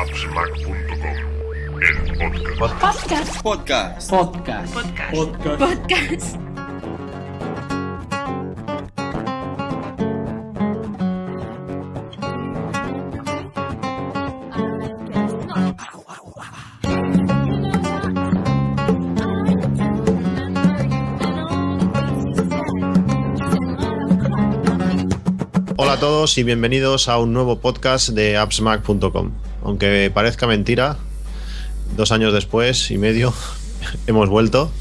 Appsmac.com, el podcast. Podcast. Podcast. Podcast. Podcast. Hola a todos y bienvenidos a un nuevo podcast de appsmac.com. Aunque parezca mentira, dos años después y medio hemos vuelto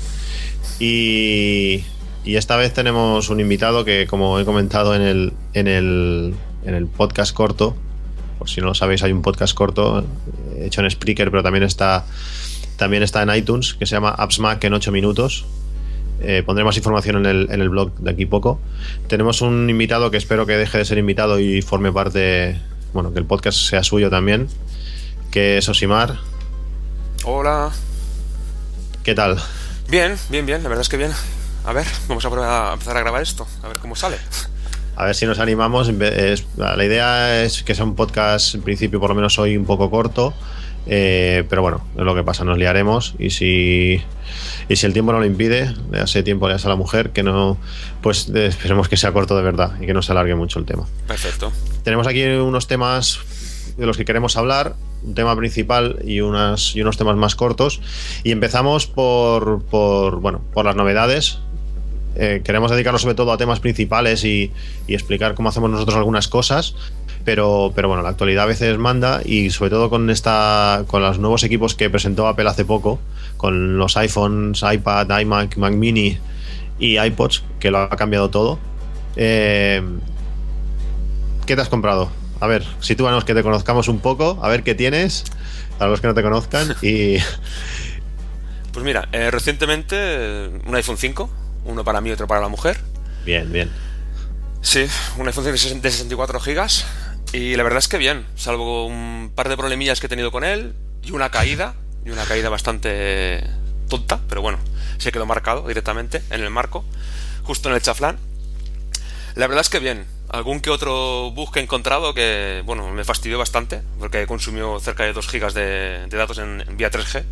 y, esta vez tenemos un invitado que, como he comentado en el, en el, en el podcast corto, por si no lo sabéis, hay un podcast corto eh, hecho en Spreaker, pero también está, también está en iTunes, que se llama AppsMac en 8 minutos. Eh, pondré más información en el, en el blog de aquí poco. Tenemos un invitado que espero que deje de ser invitado y forme parte, bueno, que el podcast sea suyo también, que es Osimar. Hola. ¿Qué tal? Bien, bien, bien, la verdad es que bien. A ver, vamos a, probar a empezar a grabar esto, a ver cómo sale. A ver si nos animamos. La idea es que sea un podcast, en principio, por lo menos hoy, un poco corto. eh, pero bueno, es lo que pasa, nos liaremos. Y si, y si el tiempo no lo impide, le hace tiempo le a la mujer, que no, pues eh, esperemos que sea corto de verdad y que no se alargue mucho el tema. Perfecto. Tenemos aquí unos temas de los que queremos hablar, un tema principal y, unas, y unos temas más cortos. Y empezamos por, por, bueno, por las novedades. Eh, queremos dedicarnos sobre todo a temas principales y, explicar cómo hacemos nosotros algunas cosas. Pero, pero bueno, la actualidad a veces manda y sobre todo con esta con los nuevos equipos que presentó Apple hace poco, con los iPhones, iPad, iMac, Mac Mini y iPods, que lo ha cambiado todo. Eh, ¿Qué te has comprado? A ver, sitúanos que te conozcamos un poco, a ver qué tienes, para los que no te conozcan. Y Pues mira, eh, recientemente un iPhone 5, uno para mí y otro para la mujer. bien, bien. Sí, un iPhone 5 de 60 de 64 gigas. Y la verdad es que bien, salvo un par de problemillas que he tenido con él y una caída, y una caída bastante tonta, pero bueno, se quedó marcado directamente en el marco, justo en el chaflán. La verdad es que bien, algún que otro bug que he encontrado que, bueno, me fastidió bastante, porque consumió cerca de 2 gigas de, de datos en, en vía 3G.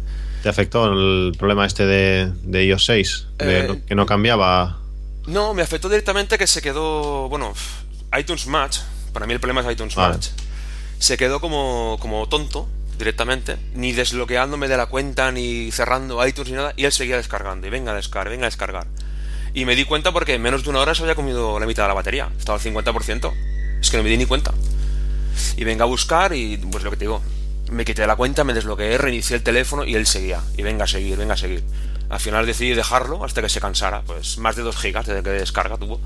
¿Te afectó el problema este de, de iOS 6? De Eh, que no cambiaba. No, me afectó directamente que se quedó, bueno, iTunes Match, para mí el problema es iTunes Vale. Match, se quedó como, como tonto directamente, ni desbloqueándome de la cuenta, ni cerrando iTunes ni nada, y él seguía descargando, y venga a descargar, venga a descargar. Y me di cuenta porque en menos de una hora se había comido la mitad de la batería, estaba al 50%, es que no me di ni cuenta. Y venga a buscar y pues lo que te digo, me quité la cuenta, me desbloqueé, reinicié el teléfono y él seguía, y venga a seguir, venga a seguir. Al final decidí dejarlo hasta que se cansara, pues más de 2 gigas desde que descarga tuvo.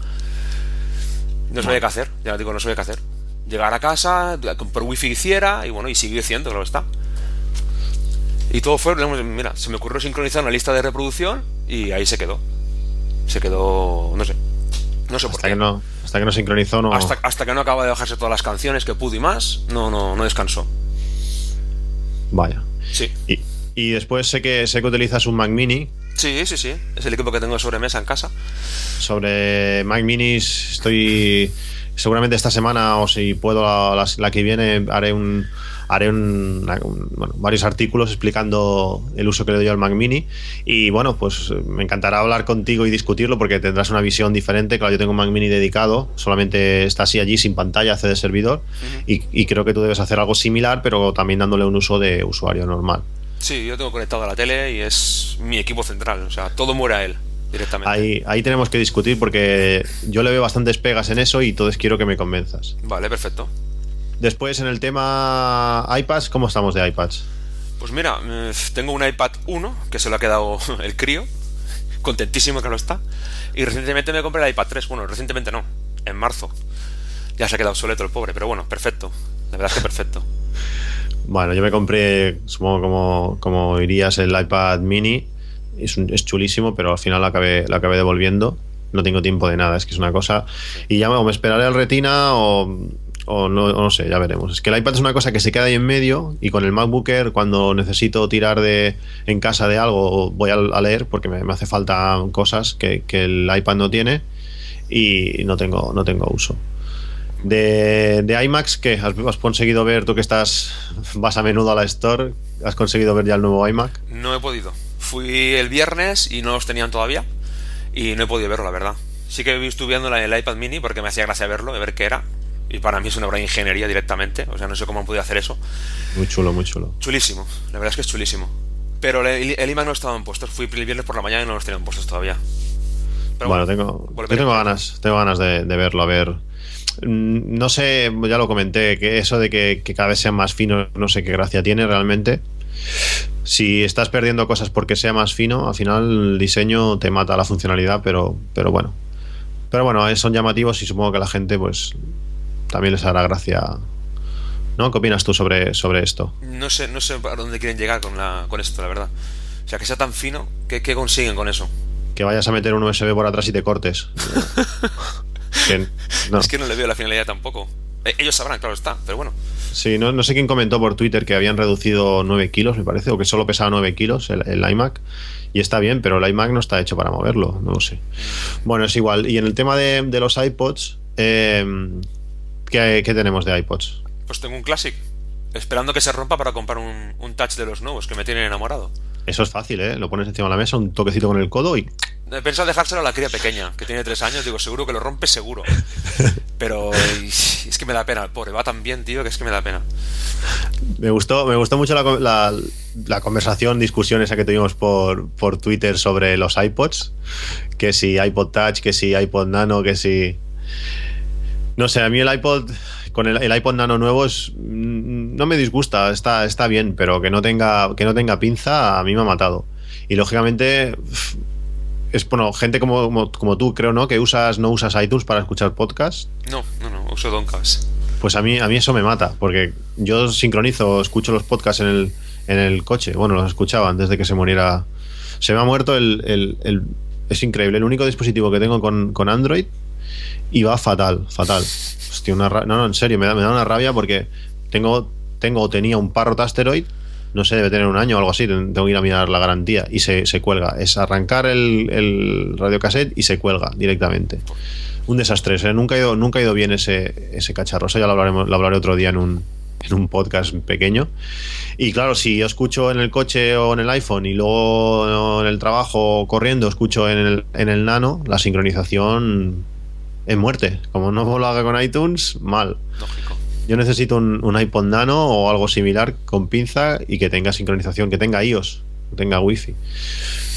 No sabía qué hacer, ya digo, no sabía qué hacer. Llegar a casa, por wifi hiciera, y bueno, y sigue siendo, claro está. Y todo fue, mira, se me ocurrió sincronizar una lista de reproducción y ahí se quedó. Se quedó, no sé. No sé por Hasta qué. que no, hasta que no sincronizó, no. Hasta, hasta que no acaba de bajarse todas las canciones que pudo y más, no, no, no descansó. Vaya. Sí. Y, y después sé que sé que utilizas un Mac Mini. Sí, sí, sí. Es el equipo que tengo sobre mesa en casa. Sobre Mac Minis estoy seguramente esta semana o si puedo la, la- la que viene haré un haré un, un- bueno, varios artículos explicando el uso que le doy al Mac Mini y bueno pues me encantará hablar contigo y discutirlo porque tendrás una visión diferente claro yo tengo un Mac Mini dedicado solamente está así allí sin pantalla hace de servidor y, y creo que tú debes hacer algo similar pero también dándole un uso de usuario normal Sí, yo tengo conectado a la tele y es mi equipo central. O sea, todo muere a él directamente. ahí, ahí tenemos que discutir porque yo le veo bastantes pegas en eso y entonces quiero que me convenzas Vale, perfecto. Después en el tema iPads, ¿cómo estamos de iPads? Pues mira, eh, tengo un iPad 1 que se lo ha quedado el crío. Contentísimo que lo está. Y recientemente me compré el iPad 3. Bueno, recientemente no. En marzo. Ya se ha quedado obsoleto el pobre, pero bueno, perfecto. La verdad es que perfecto. Bueno, yo me compré, supongo como, como dirías, el iPad mini. Es, un- es chulísimo, pero al final lo acabé, lo acabé devolviendo. No tengo tiempo de nada, es que es una cosa. Y ya o me esperaré al retina o, o no, no sé, ya veremos. Es que el iPad es una cosa que se queda ahí en medio y con el MacBook cuando necesito tirar de en casa de algo, voy a, leer porque me, me hace falta cosas que, que el iPad no tiene y no tengo, no tengo uso. De, de IMAX. ¿Has, has conseguido ver, tú que estás, vas a menudo a la Store, ¿has conseguido ver ya el nuevo iMac? No he podido. Fui el viernes y no los tenían todavía. Y no he podido verlo, la verdad. Sí que estuve viendo el iPad mini porque me hacía gracia verlo, de ver qué era. Y para mí es una obra de ingeniería directamente. O sea, no sé cómo han podido hacer eso. Muy chulo, muy chulo. Chulísimo. La verdad es que es chulísimo. Pero el, el iMac no estaba en puestos. Fui el viernes por la mañana y no los tenían puestos todavía. Pero bueno, tengo, yo tengo ganas, tengo ganas de, de verlo, a ver. Mm, No sé, ya lo comenté, que eso de que, que cada vez sean más finos, no sé qué gracia tiene realmente. Si estás perdiendo cosas porque sea más fino, al final el diseño te mata la funcionalidad, pero, pero bueno. Pero bueno, eh, son llamativos y supongo que la gente pues también les hará gracia. ¿No? ¿Qué opinas tú sobre, sobre esto? No sé, no sé a dónde quieren llegar con, la, con esto, la verdad. O sea, que sea tan fino, ¿qué, qué consiguen con eso? Que vayas a meter un USB por atrás y te cortes. Que- no. Es que no le veo la finalidad tampoco. Eh, ellos sabrán, claro está, pero bueno. Sí, no, no sé quién comentó por Twitter que habían reducido 9 kilos, me parece, o que solo pesaba 9 kilos el, el iMac. Y está bien, pero el iMac no está hecho para moverlo, no lo sé. Bueno, es igual. Y en el tema de, de los iPods, eh, ¿qué, qué tenemos de iPods? Pues tengo un Classic. Esperando que se rompa para comprar un, un touch de los nuevos que me tienen enamorado. Eso es fácil, ¿eh? Lo pones encima de la mesa, un toquecito con el codo y He pensado dejárselo a la cría pequeña, que tiene tres años. Digo, seguro que lo rompe, seguro. Pero es que me da pena, pobre. Va tan bien, tío, que es que me da pena. Me gustó, me gustó mucho la- la conversación, discusión esa que tuvimos por, por Twitter sobre los iPods. Que si iPod Touch, que si iPod Nano, que si. No sé, a mí el iPod. Con el, el iPod Nano nuevo es, mm, no me disgusta, está, está bien, pero que no, tenga, que no tenga pinza a mí me ha matado. Y lógicamente. Es bueno, gente como, como, como tú, creo, ¿no? Que usas, no usas iTunes para escuchar podcasts. No, no, no, uso Doncast. Pues a mí, a mí eso me mata, porque yo sincronizo, escucho los podcasts en el, en el coche. Bueno, los escuchaba antes de que se muriera. Se me ha muerto el. el- el- es increíble, el único dispositivo que tengo con, con Android y va fatal, fatal. Hostia, una no, no, en serio, me da, me da una rabia porque tengo, tengo o tenía un Parrot Asteroid, no sé, debe tener un año o algo así, tengo que ir a mirar la garantía y se, se cuelga. Es arrancar el, el radiocassette y se cuelga directamente un desastre. Nunca, ha ido, nunca ha ido bien ese, ese cacharro. Eso ya lo, hablaremos, lo hablaré otro día en un, en un podcast pequeño. Y claro, si escucho en el coche o en el iPhone y luego en el trabajo corriendo escucho en el, en el nano, la sincronización es muerte. Como no lo haga con iTunes, mal. Lógico. Yo necesito un, un iPod Nano o algo similar con pinza y que tenga sincronización, que tenga iOS, que tenga Wi-Fi.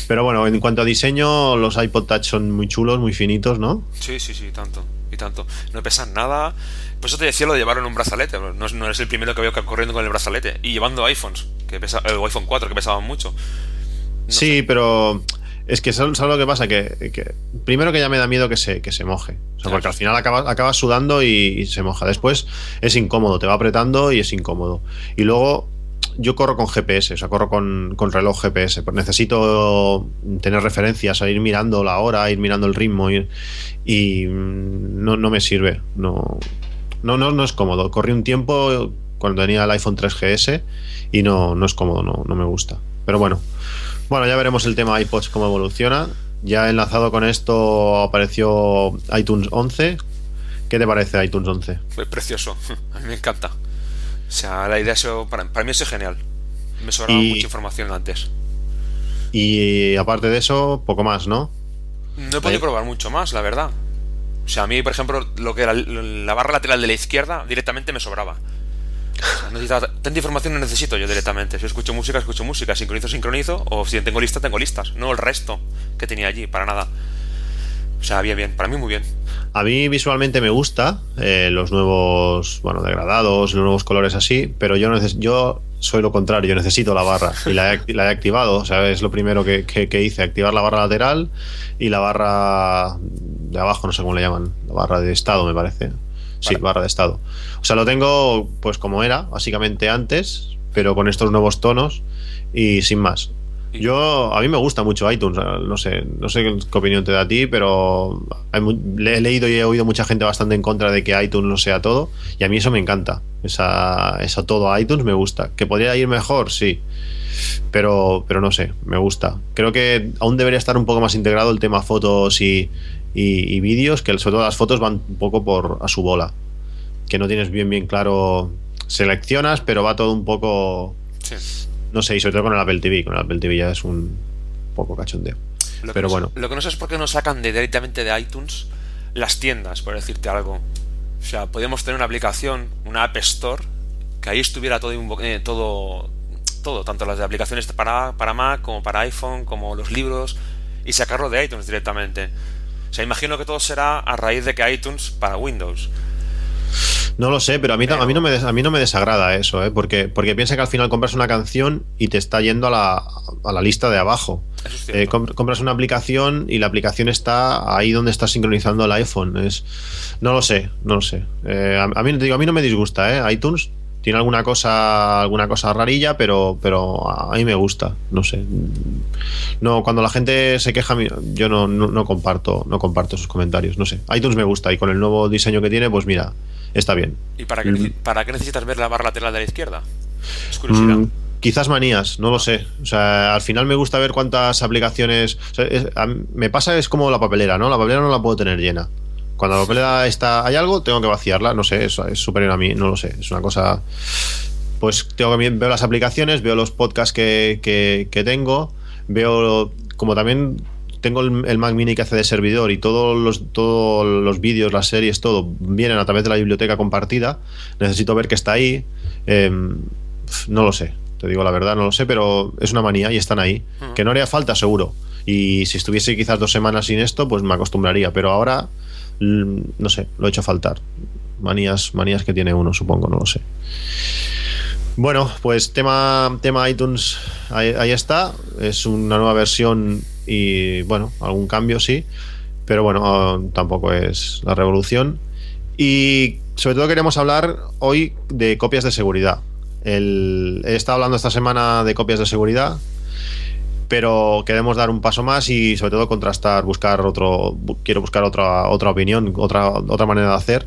Pero bueno, en cuanto a diseño, los iPod Touch son muy chulos, muy finitos, ¿no? Sí, sí, sí, tanto. Y tanto. No pesan nada. Por eso te decía lo de llevar en un brazalete. No, no eres el primero que veo corriendo con el brazalete. Y llevando iPhones, que pesa, el iPhone 4, que pesaban mucho. No sí, pero es que ¿sabes lo que pasa? Que, que primero que ya me da miedo que se, que se moje. O sea, Claro. porque al final acabas, acabas sudando y, y se moja. Después es incómodo, te va apretando y es incómodo. Y luego yo corro con GPS, o sea, corro con, con reloj GPS. Pues necesito tener referencias, ir mirando la hora, ir mirando el ritmo ir- y mm, no, no me sirve. No, no, no, no es cómodo. Corrí un tiempo cuando tenía el iPhone 3GS y no, no es cómodo, no, no me gusta. Pero bueno, bueno, ya veremos el tema iPods cómo evoluciona. Ya enlazado con esto apareció iTunes 11. ¿Qué te parece iTunes 11? Es precioso. A mí me encanta. O sea, la idea eso, para, para mí eso es genial. Me sobraba Y- mucha información antes. Y aparte de eso, poco más, ¿no? No he podido probar mucho más, la verdad. O sea, a mí, por ejemplo, lo que era la barra lateral de la izquierda directamente me sobraba. Necesitaba- tanta información no necesito yo directamente. Si escucho música, escucho música. Sincronizo, sincronizo. O si tengo lista, tengo listas. No el resto que tenía allí, para nada. O sea, bien, bien. Para mí muy bien. A mí visualmente me gusta eh, los nuevos, bueno, degradados, los nuevos colores así, pero yo, neces- yo soy lo contrario, yo necesito la barra y la he, la he activado, o sea, es lo primero que, que- que hice, activar la barra lateral y la barra de abajo, no sé cómo le llaman, la barra de estado me parece. Sí, barra de estado. O sea, lo tengo pues como era, básicamente antes, pero con estos nuevos tonos y sin más. Yo, a mí me gusta mucho iTunes, no sé, no sé qué opinión te da a ti, pero he leído y he oído mucha gente bastante en contra de que iTunes no sea todo, y a mí eso me encanta, esa, esa todo a iTunes me gusta. ¿Que podría ir mejor? Sí, pero, pero no sé, me gusta. Creo que aún debería estar un poco más integrado el tema fotos y, y, y vídeos, que sobre todo las fotos van un poco por a su bola. que no tienes bien bien claro. Seleccionas, pero va todo un poco. Sí. No sé, y sobre todo con el Apple TV. Con el Apple TV ya es un poco cachondeo. Lo Pero no sé- bueno. Lo que no sé es por qué no sacan de, directamente de iTunes las tiendas, por decirte algo. O sea, podríamos tener una aplicación, una App Store, que ahí estuviera todo, eh, todo, todo tanto las de aplicaciones para, para Mac como para iPhone, como los libros, y sacarlo de iTunes directamente. O sea, imagino que todo será a raíz de que iTunes para Windows. No lo sé, pero a mí, a mí, no, me des- a mí no me desagrada eso, ¿eh? porque, porque piensa que al final compras una canción y te está yendo a la, a la lista de abajo. Es Eh, compras una aplicación y la aplicación está ahí donde está sincronizando el iPhone. Es, no lo sé, no lo sé. Eh, a, a mí, digo, a mí no me disgusta, ¿eh? iTunes tiene alguna cosa, alguna cosa rarilla, pero, pero a mí me gusta. No sé. No, cuando la gente se queja, yo no, no, no comparto, no comparto sus comentarios. No sé. iTunes me gusta y con el nuevo diseño que tiene, pues mira, está bien. ¿Y para qué, neci- para qué necesitas ver la barra lateral de la izquierda? Es curiosidad. Mm, quizás manías, no lo sé. O sea, al final me gusta ver cuántas aplicaciones. o sea, es- a mí- me pasa es como la papelera, ¿no? La papelera no la puedo tener llena. Cuando la papelera está, hay algo, tengo que vaciarla. No sé, eso es superior a mí, no lo sé. Es una cosa. Pues tengo que veo las aplicaciones, veo los podcasts que, que- que tengo, veo como también tengo el, el Mac Mini que hace de servidor y todos los, todos los vídeos, las series, todo vienen a través de la biblioteca compartida. Necesito ver que está ahí. Em, no lo sé, te digo la verdad, no lo sé, pero es una manía y están ahí. Ujú. Que no haría falta, seguro. Y si estuviese quizás dos semanas sin esto, pues me acostumbraría. Pero ahora, no sé, lo he hecho faltar. Manías, manías que tiene uno, supongo, no lo sé. Bueno, pues tema, tema iTunes, ahí, ahí está. Es una nueva versión y, bueno, algún cambio sí. Pero bueno, ah, tampoco es la revolución. Y sobre todo queremos hablar hoy de copias de seguridad. El- he estado hablando esta semana de copias de seguridad, pero queremos dar un paso más y sobre todo contrastar, buscar otro, quiero buscar otra, otra opinión, otra, otra manera de hacer.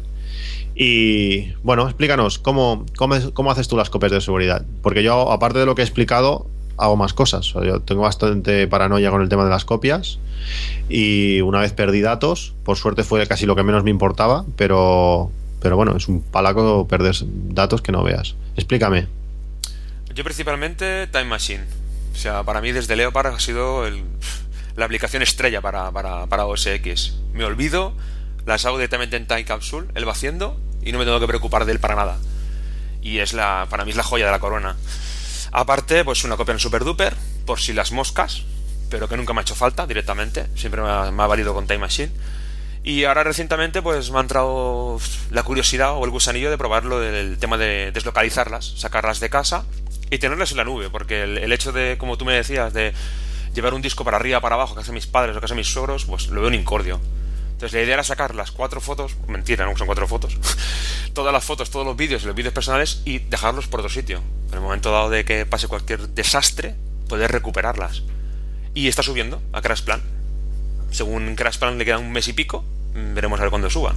Y bueno, explícanos, ¿cómo, cómo, cómo haces tú las copias de seguridad? Porque yo, aparte de lo que he explicado, hago más cosas. O sea, yo tengo bastante paranoia con el tema de las copias y una vez perdí datos, por suerte fue casi lo que menos me importaba, pero, pero bueno, es un palaco perder datos que no veas. Explícame. Yo principalmente Time Machine. O sea, para mí desde Leopard ha sido el- la aplicación estrella para, para, para OS X. Me olvido, las hago directamente en Time Capsule, él va haciendo y no me tengo que preocupar de él para nada. Y es la, para mí es la joya de la corona. Aparte, pues una copia en Super Duper, por si las moscas, pero que nunca me ha hecho falta directamente. Siempre me ha, me ha valido con Time Machine. Y ahora recientemente pues me ha entrado la curiosidad o el gusanillo de probarlo del tema de deslocalizarlas, sacarlas de casa y tenerlas en la nube, porque el, hecho de, como tú me decías, de llevar un disco para arriba, para abajo, que hacen mis padres o que hacen mis suegros, pues lo veo un incordio. Entonces la idea era sacar las cuatro fotos, mentira, no son cuatro fotos, todas las fotos, todos los vídeos y los vídeos personales y dejarlos por otro sitio. En el momento dado de que pase cualquier desastre, poder recuperarlas. Y está subiendo a Crash Plan. Según Crash Plan le queda un mes y pico, mm, veremos a ver cuándo suba.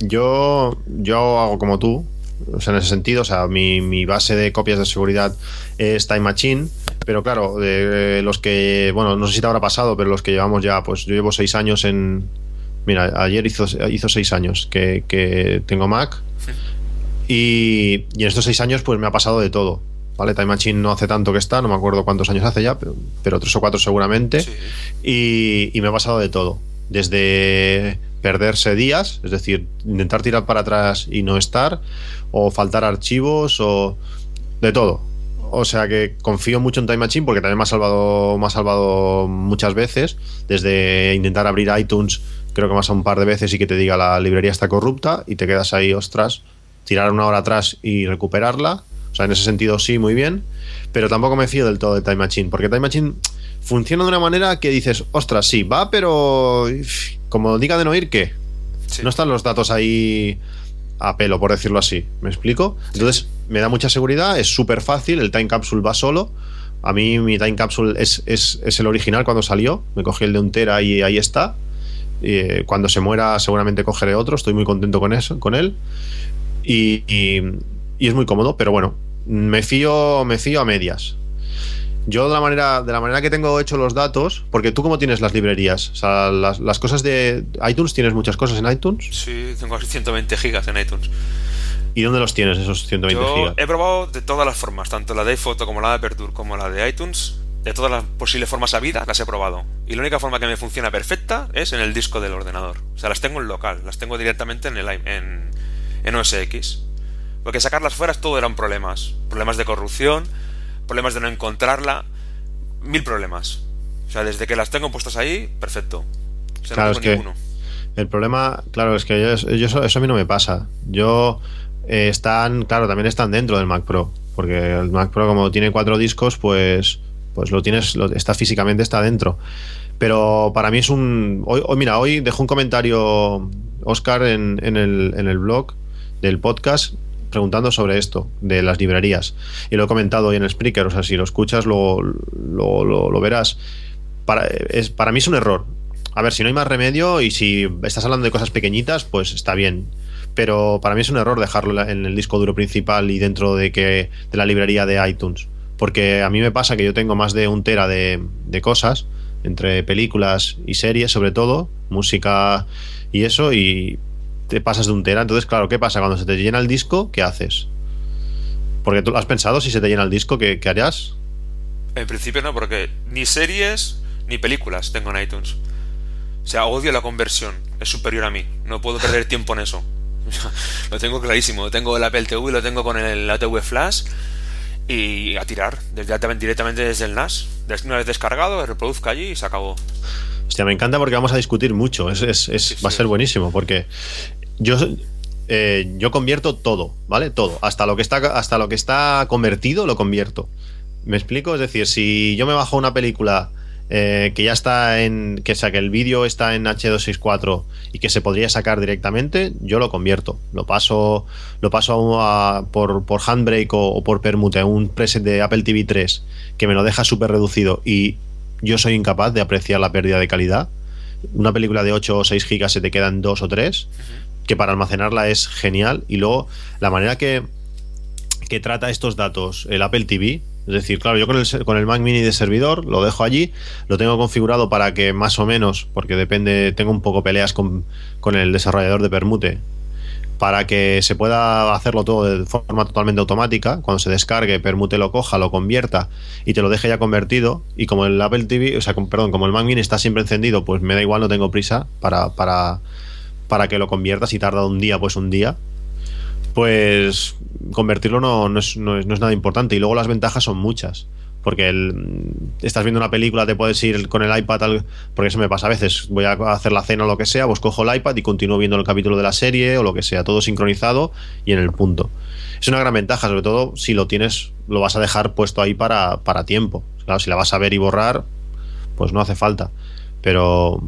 Yo, yo hago como tú, o sea, en ese sentido, o sea, mi, mi base de copias de seguridad es Time Machine, pero claro, de los que, bueno, no sé si te habrá pasado, pero los que llevamos ya, pues yo llevo seis años en, mira, ayer hizo, hizo seis años que, que tengo Mac y, y en estos seis años pues me ha pasado de todo. ¿Vale? Time Machine no hace tanto que está, no me acuerdo cuántos años hace ya, pero, pero tres o cuatro seguramente. Sí. Y, y me ha pasado de todo. Desde perderse días, es decir, intentar tirar para atrás y no estar, o faltar archivos, o de todo. O sea que confío mucho en Time Machine porque también me ha salvado, me ha salvado muchas veces. Desde intentar abrir iTunes, creo que más a un par de veces y que te diga la librería está corrupta y te quedas ahí, ostras, tirar una hora atrás y recuperarla. O sea, en ese sentido sí, muy bien. Pero tampoco me fío del todo de Time Machine, porque Time Machine funciona de una manera que dices, ostras, sí, va, pero como diga de no ir, ¿qué? Sí. No están los datos ahí a pelo, por decirlo así. ¿Me explico? Entonces, me da mucha seguridad, es súper fácil, el Time Capsule va solo. A mí mi Time Capsule es, es, es el original cuando salió. Me cogí el de un tera y ahí está. Eh, cuando se muera seguramente cogeré otro, estoy muy contento con eso, con él. Y, y- y es muy cómodo, pero bueno, me fío, me fío a medias. Yo de la manera, de la manera que tengo hecho los datos, porque tú cómo tienes las librerías, o sea, las, las cosas de iTunes, ¿tienes muchas cosas en iTunes? Sí, tengo 120 gigas en iTunes. ¿Y dónde los tienes esos 120 Yo gigas? he probado de todas las formas, tanto la de iPhoto como la de Aperture como la de iTunes. De todas las posibles formas habidas las he probado. Y la única forma que me funciona perfecta es en el disco del ordenador. O sea, las tengo en local, las tengo directamente en, el, en, en OS X. Porque sacarlas fuera todo eran problemas. Problemas de corrupción, problemas de no encontrarla, mil problemas. O sea, desde que las tengo puestas ahí, perfecto. O sea, Claro, no es tengo que- ninguno. El problema, claro, es que yo, yo eso, eso a mí no me pasa. Yo eh, están, claro, también están dentro del Mac Pro, porque el Mac Pro como tiene cuatro discos, pues, pues lo tienes, lo, está físicamente está dentro. Pero para mí es un, hoy, hoy, mira, hoy dejó un comentario Oscar en, en el, en el blog del podcast preguntando sobre esto de las librerías y lo he comentado hoy en el Spreaker, o sea, si lo escuchas lo, lo, verás. Para, es, para mí es un error. A ver, si no hay más remedio y si estás hablando de cosas pequeñitas, pues está bien. Pero para mí es un error dejarlo en el disco duro principal y dentro de que de la librería de iTunes. Porque a mí me pasa que yo tengo más de un tera de, de cosas, entre películas y series sobre todo, música y eso, y te pasas de un tera. Entonces, claro, ¿qué pasa? Cuando se te llena el disco, ¿qué haces? Porque tú has pensado si se te llena el disco, ¿qué, qué harías? En principio no, porque ni series ni películas tengo en iTunes. O sea, odio la conversión. Es superior a mí. No puedo perder tiempo en eso. lo tengo clarísimo. Tengo el Apple TV, lo tengo con el la TV Flash y a tirar directamente, directamente desde el NAS. Una vez descargado, reproduzco allí y se acabó. Hostia, me encanta porque vamos a discutir mucho. Es, es- es- Sí, va a sí. ser buenísimo porque yo, eh, yo convierto todo, ¿vale? Todo. Hasta lo que está, hasta lo que está convertido lo convierto. ¿Me explico? Es decir, si yo me bajo una película eh, que ya está en. que el vídeo está en H264 y que se podría sacar directamente, yo lo convierto. Lo paso. Lo paso a- por, por handbrake o, por permute a un preset de Apple TV 3 que me lo deja súper reducido y yo soy incapaz de apreciar la pérdida de calidad. Una película de 8 o 6 gigas se te quedan 2 o 3, que para almacenarla es genial. Y luego la manera que, que trata estos datos el Apple TV, es decir, claro, yo con el, con el Mac Mini de servidor lo dejo allí, lo tengo configurado para que más o menos, porque depende, tengo un poco peleas con, con el desarrollador de Permute, para que se pueda hacerlo todo de forma totalmente automática. Cuando se descargue, Permute lo coja, lo convierta y te lo deje ya convertido. Y como el Apple TV, o sea, perdón, como el Mac Mini está siempre encendido, pues me da igual, no tengo prisa para, para, para que lo convierta. Si tarda un día, pues un día. Pues convertirlo no, no, es, no, es, nada importante. Y luego las ventajas son muchas. Porque el, estás viendo una película, te puedes ir con el iPad, al- porque eso me pasa a veces. Voy a hacer la cena o lo que sea, pues cojo el iPad y continúo viendo el capítulo de la serie o lo que sea, todo sincronizado y en el punto. Es una gran ventaja, sobre todo si lo tienes, lo vas a dejar puesto ahí para, para tiempo. Claro, si la vas a ver y borrar, pues no hace falta. Pero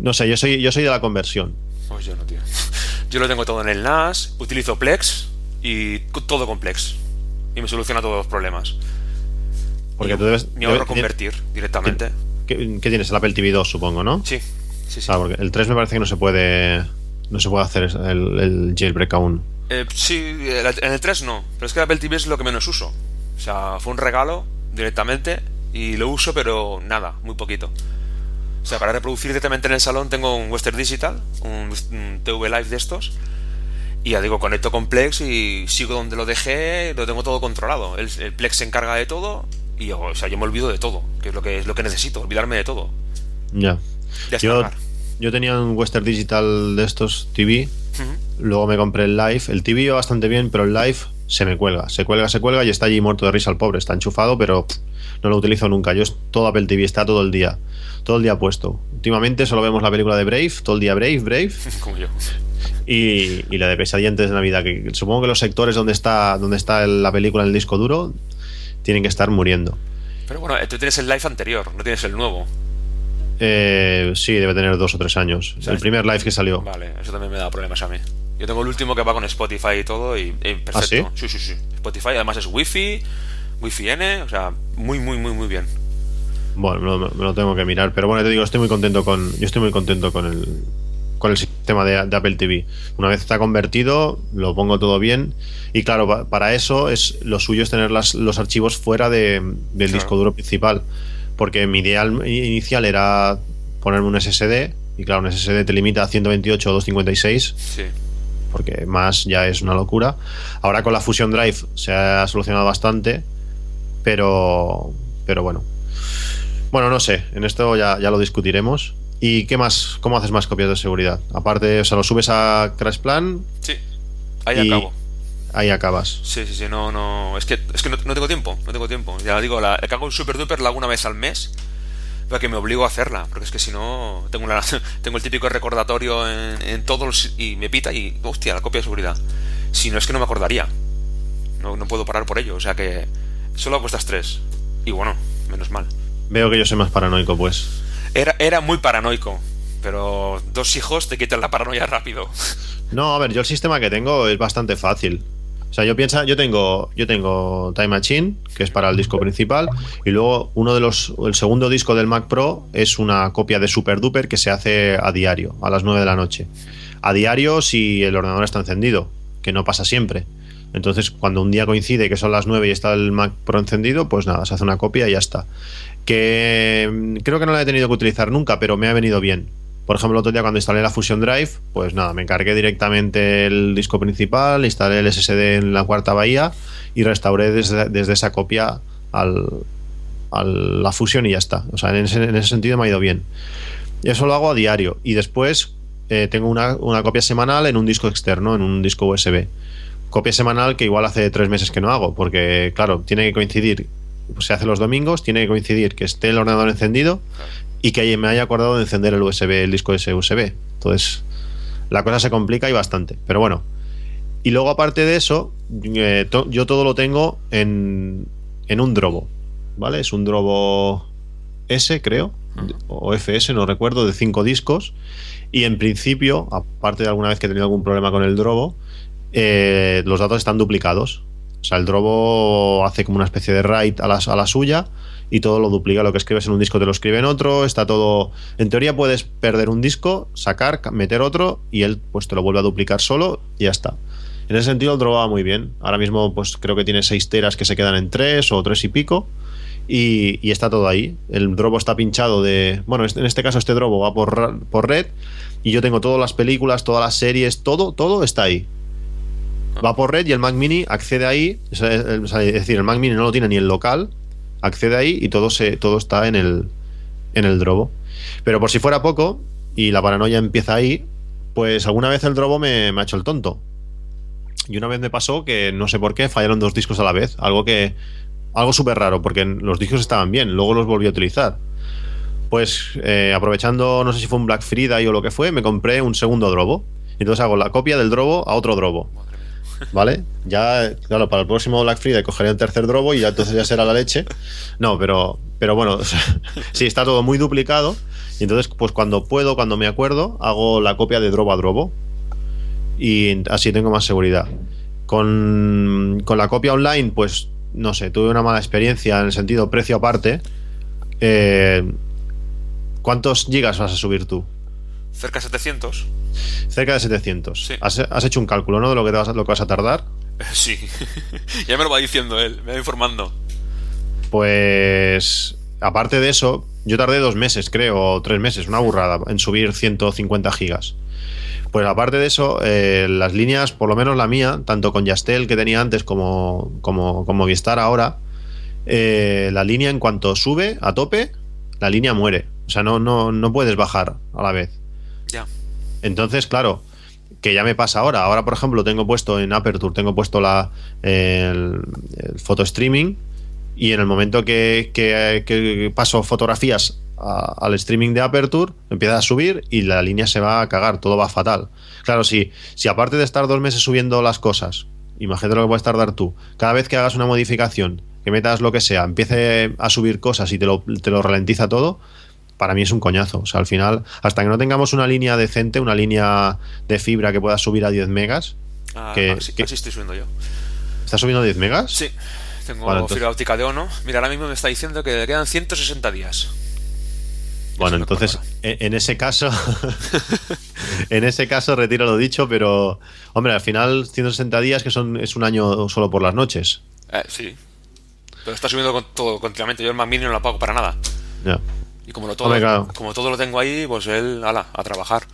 no sé, yo soy, yo soy de la conversión. Pues yo no, tío. Yo lo tengo todo en el NAS, utilizo Plex y todo con Plex. Y me soluciona todos los problemas. Porque tú debes. Ni ahorro debes- convertir directamente. ¿Qué, qué tienes? El Apple TV 2, supongo, ¿no? Sí, sí, sí. Claro, porque el 3 me parece que no se puede. No se puede hacer el, el jailbreak aún. Eh, sí, en el 3 no, pero es que el Apple TV es lo que menos uso. O sea, fue un regalo directamente y lo uso, pero nada, muy poquito. O sea, para reproducir directamente en el salón tengo un Western Digital, un, un TV Live de estos. Y ya digo, conecto con Plex y sigo donde lo dejé, lo tengo todo controlado. El, el Plex se encarga de todo y yo, o sea, yo me olvido de todo, que es lo que es lo que necesito, olvidarme de todo. Ya. Yo, yo tenía un Western Digital de estos TV. Luego me compré el Live. El TV iba bastante bien, pero el Live se me cuelga. Se cuelga, se cuelga y está allí muerto de risa el pobre. Está enchufado, pero pff, no lo utilizo nunca. Yo es todo Apple TV, está todo el día. Todo el día puesto. Últimamente solo vemos la película de Brave, todo el día Brave, Brave. Como yo. Y, y la de Pesadillas de Navidad, que supongo que los sectores donde está, donde está la película en el disco duro tienen que estar muriendo. Pero bueno, tú tienes el live anterior, no tienes el nuevo. Eh, sí, debe tener dos o tres años. sea, el primer live que salió. Vale, eso también me da problemas a mí. Yo tengo el último que va con Spotify y todo y eh, perfecto. ¿Ah, sí? sí, sí, Spotify además es Wi-Fi, Wi-Fi N, o sea, muy, muy, muy, muy bien. Bueno, me lo, tengo que mirar. Pero bueno, te digo, estoy muy contento con. Yo estoy muy contento con el. con el sistema de, de Apple TV. Una vez está convertido, lo pongo todo bien. Y claro, pa- para eso es lo suyo es tener las- los archivos fuera de- del Claro. disco duro principal. Porque mi idea al- inicial era ponerme un SSD. Y claro, un SSD te limita a 128 o 256 Sí. Porque más ya es una locura. Ahora con la Fusion Drive se ha solucionado bastante, pero, pero bueno. Bueno, no sé, en esto ya, ya lo discutiremos. ¿Y qué más? ¿Cómo haces más copias de seguridad? Aparte, o sea, lo subes a Crash Plan, Sí. Ahí Y- acabo. ahí acabas. Sí, sí, sí, no, no. Es que, es que no, no tengo tiempo, no tengo tiempo. Ya digo, la, hago un super duper la hago una vez al mes. Para que me obligo a hacerla. Porque es que si no, tengo, una- tengo el típico recordatorio en, en todos y me pita y, hostia, la copia de seguridad. Si no es que no me acordaría. No, no puedo parar por ello. O sea que solo hago estas tres. Y bueno, menos mal. Veo que yo soy más paranoico, pues. Era, era muy paranoico. Pero dos hijos te quitan la paranoia rápido. No, a ver, yo el sistema que tengo es bastante fácil. O sea, yo piensa, yo tengo, yo tengo Time Machine, que es para el disco principal, y luego uno de los, el segundo disco del Mac Pro es una copia de Super Duper que se hace a diario, a las 9 de la noche. A diario si el ordenador está encendido, que no pasa siempre. Entonces, cuando un día coincide que son las 9 y está el Mac Pro encendido, pues nada, se hace una copia y ya está. Que mm, creo que no la he tenido que utilizar nunca, pero me ha venido bien. Por ejemplo, el otro día cuando instalé la Fusion Drive, pues nada, me cargué directamente el disco principal, instalé el SSD en la cuarta bahía y restauré desde, desde esa copia al, a la Fusion y ya está. O sea, en ese, en ese sentido me ha ido bien. Eso lo hago a diario. Y después eh, tengo una, una copia semanal en un disco externo, en un disco USB. Copia semanal que igual hace tres meses que no hago, porque claro, tiene que coincidir, pues se hace los domingos, tiene que coincidir que esté el ordenador encendido y que me haya acordado de encender el USB, el disco ese USB. Entonces, la cosa se complica y bastante. Pero bueno. Y luego, aparte de eso, eh, to- yo todo lo tengo en, en un Drobo. ¿Vale? Es un Drobo S, creo. O FS, no recuerdo, de cinco discos. Y en principio, aparte de alguna vez que he tenido algún problema con el Drobo, eh, los datos están duplicados. O sea, el Drobo hace como una especie de write a la, a la suya y todo lo duplica. Lo que escribes en un disco te lo escribe en otro. Está todo. En teoría puedes perder un disco, sacar, ca- meter otro y él pues te lo vuelve a duplicar solo y ya está. En ese sentido el Drobo va muy bien. Ahora mismo pues creo que tiene 6 teras que se quedan en 3 o 3 y pico. Y, y está todo ahí. El Drobo está pinchado de. Bueno, en este caso este Drobo va por, por red. Y yo tengo todas las películas, todas las series, todo, todo está ahí. Va por red y el Mac Mini accede ahí. Es decir, el Mac Mini no lo tiene ni el local. Accede ahí y todo, se, todo está en el, en el Drobo. Pero por si fuera poco, y la paranoia empieza ahí, pues alguna vez el Drobo me, me ha hecho el tonto. Y una vez me pasó que no sé por qué fallaron dos discos a la vez. Algo que. Algo súper raro, porque los discos estaban bien, luego los volví a utilizar. Pues eh, aprovechando, no sé si fue un Black Friday o lo que fue, me compré un segundo Drobo. Entonces hago la copia del Drobo a otro Drobo. ¿Vale? Ya, claro, para el próximo Black Friday cogeré el tercer drobo y ya entonces ya será la leche. No, pero, pero bueno, sí, está todo muy duplicado. Y entonces, pues cuando puedo, cuando me acuerdo, hago la copia de drobo a drobo. Y así tengo más seguridad. Con, con la copia online, pues no sé, tuve una mala experiencia en el sentido precio aparte. Eh, ¿Cuántos gigas vas a subir tú? Cerca de 700. Cerca de 700. Sí. Has, has hecho un cálculo, ¿no? De lo que, te vas a- lo que vas a tardar. Eh, Sí. ya me lo va diciendo él, me va informando. Pues aparte de eso, yo tardé dos meses, creo, o tres meses, una burrada, en subir 150 gigas. Pues aparte de eso, eh, las líneas, por lo menos la mía, tanto con Yastel que tenía antes como, como, con Movistar ahora, eh, la línea en cuanto sube a tope, la línea muere. O sea, no, no, no puedes bajar a la vez. Entonces, claro, que ya me pasa ahora. Ahora, por ejemplo, tengo puesto en Aperture, tengo puesto la, el, photo streaming y en el momento que, que- que paso fotografías al streaming de Aperture, empieza a subir y la línea se va a cagar, todo va fatal. Claro, si, si aparte de estar dos meses subiendo las cosas, imagínate lo que puedes tardar tú, cada vez que hagas una modificación, que metas lo que sea, empiece a subir cosas y te lo, te lo ralentiza todo, para mí es un coñazo. O sea, al final, hasta que no tengamos una línea decente, una línea de fibra que pueda subir a 10 megas, Ah, Que- así, que- así estoy subiendo yo. ¿está subiendo a 10 megas? Sí, tengo entonces- fibra óptica de ONO. Mira, ahora mismo me está diciendo que le quedan 160 días. Bueno, entonces, acuerdo en ese caso, en ese caso retiro lo dicho, pero hombre, al final 160 días que son es un año solo por las noches. Eh, sí. Pero está subiendo con todo continuamente. Yo el Mini no lo pago para nada. Ya. Y como, todo, como todo lo tengo ahí, pues él, ala, a trabajar.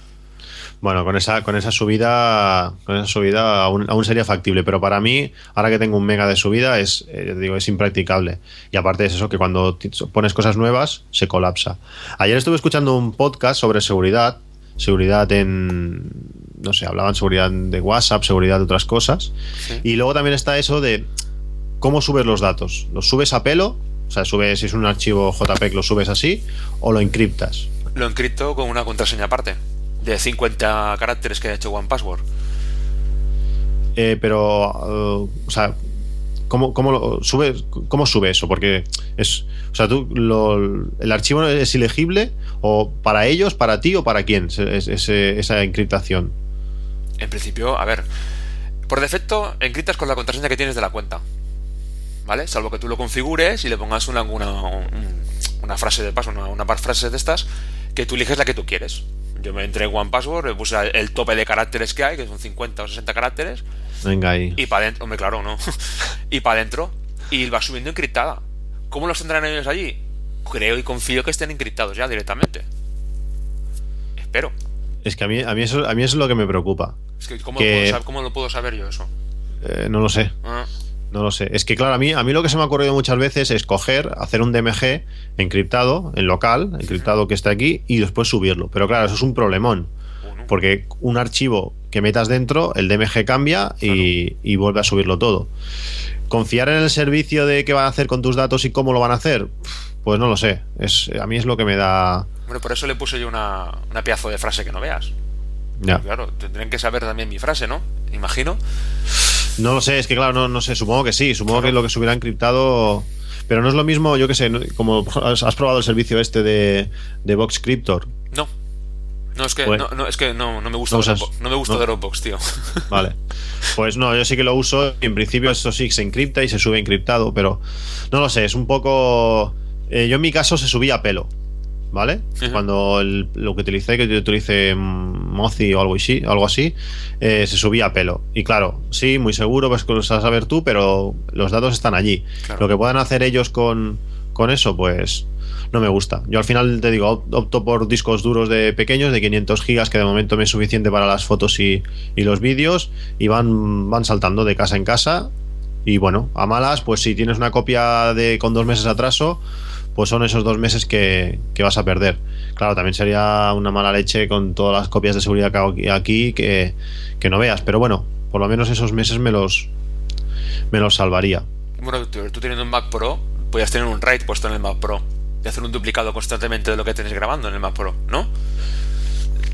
Bueno, con esa, con esa subida, con esa subida aún, aún sería factible, pero para mí, ahora que tengo un mega de subida, es, eh, digo, es impracticable. Y aparte es eso que cuando pones cosas nuevas, se colapsa. Ayer estuve escuchando un podcast sobre seguridad, seguridad en, no sé, hablaban seguridad de WhatsApp, seguridad de otras cosas. Sí. Y luego también está eso de cómo subes los datos. ¿Los subes a pelo? O sea, subes, si es un archivo JPEG, lo subes así, o lo encriptas. Lo encripto con una contraseña aparte. De 50 caracteres que ha hecho OnePassword. Eh, pero, uh, o sea, ¿cómo, cómo lo sube, ¿cómo sube eso? Porque es, o sea, tú, lo- el archivo es ilegible o para ellos, para ti o para quién es- es- esa encriptación. En principio, a ver. Por defecto, encriptas con la contraseña que tienes de la cuenta. ¿Vale? Salvo que tú lo configures y le pongas una, una, un- una frase de paso, una, una frase de estas, que tú eliges la que tú quieres. Yo me entré en OnePassword, le puse el tope de caracteres que hay, que son 50 o 60 caracteres, Venga ahí. y para adentro, hombre, claro, no. y para adentro, y va subiendo encriptada. ¿Cómo los tendrán ellos allí? Creo y confío que estén encriptados ya directamente. Espero. Es que a mí, a mí, eso, a mí eso es lo que me preocupa. Es que, ¿cómo, Que- Lo puedo saber, ¿cómo lo puedo saber yo eso? Eh, no lo sé. Ah, No lo sé. Es que, claro, a mí, a mí lo que se me ha ocurrido muchas veces es coger, hacer un DMG encriptado, en local, encriptado que está aquí, y después subirlo. Pero claro, eso es un problemón. Porque un archivo que metas dentro, el DMG cambia y, y vuelve a subirlo todo. Confiar en el servicio de qué van a hacer con tus datos y cómo lo van a hacer, pues no lo sé. Es, a mí es lo que me da. Bueno, por eso le puse yo una, una pedazo de frase que no veas. Ya. Claro, tendrían que saber también mi frase, ¿no? Imagino. No lo sé, es que claro, no, no sé, supongo que sí, supongo Claro. que lo que se hubiera encriptado. Pero no es lo mismo, yo qué sé, como has, probado el servicio este de, de Cryptor. No. No, es que, Bueno. no, no, es que no, no me gusta Dropbox. No me gusta. Dropbox, tío. Vale. Pues no, yo sí que lo uso y en principio eso sí se encripta y se sube encriptado, pero no lo sé, es un poco... eh, yo en mi caso se subía a pelo, ¿vale? Cuando el- lo que utilicé, que yo utilicé mm, Mozi o algo así, algo así eh, se subía a pelo. Y claro, sí, muy seguro, pues que lo vas a saber tú, pero los datos están allí. Claro. Lo que puedan hacer ellos con, con eso, pues no me gusta. Yo al final te digo, op- opto por discos duros de pequeños, de 500 gigas, que de momento me es suficiente para las fotos y, y los vídeos, y van, van saltando de casa en casa. Y bueno, a malas, pues si tienes una copia de con dos meses atraso, pues son esos dos meses que, que vas a perder. Claro, también sería una mala leche con todas las copias de seguridad que hago aquí- que, que no veas. Pero bueno, por lo menos esos meses me los, me los salvaría. Bueno, tú, tú teniendo un Mac Pro, podías tener un RAID puesto en el Mac Pro. Y hacer un duplicado constantemente de lo que tenéis grabando en el Mac Pro, ¿no?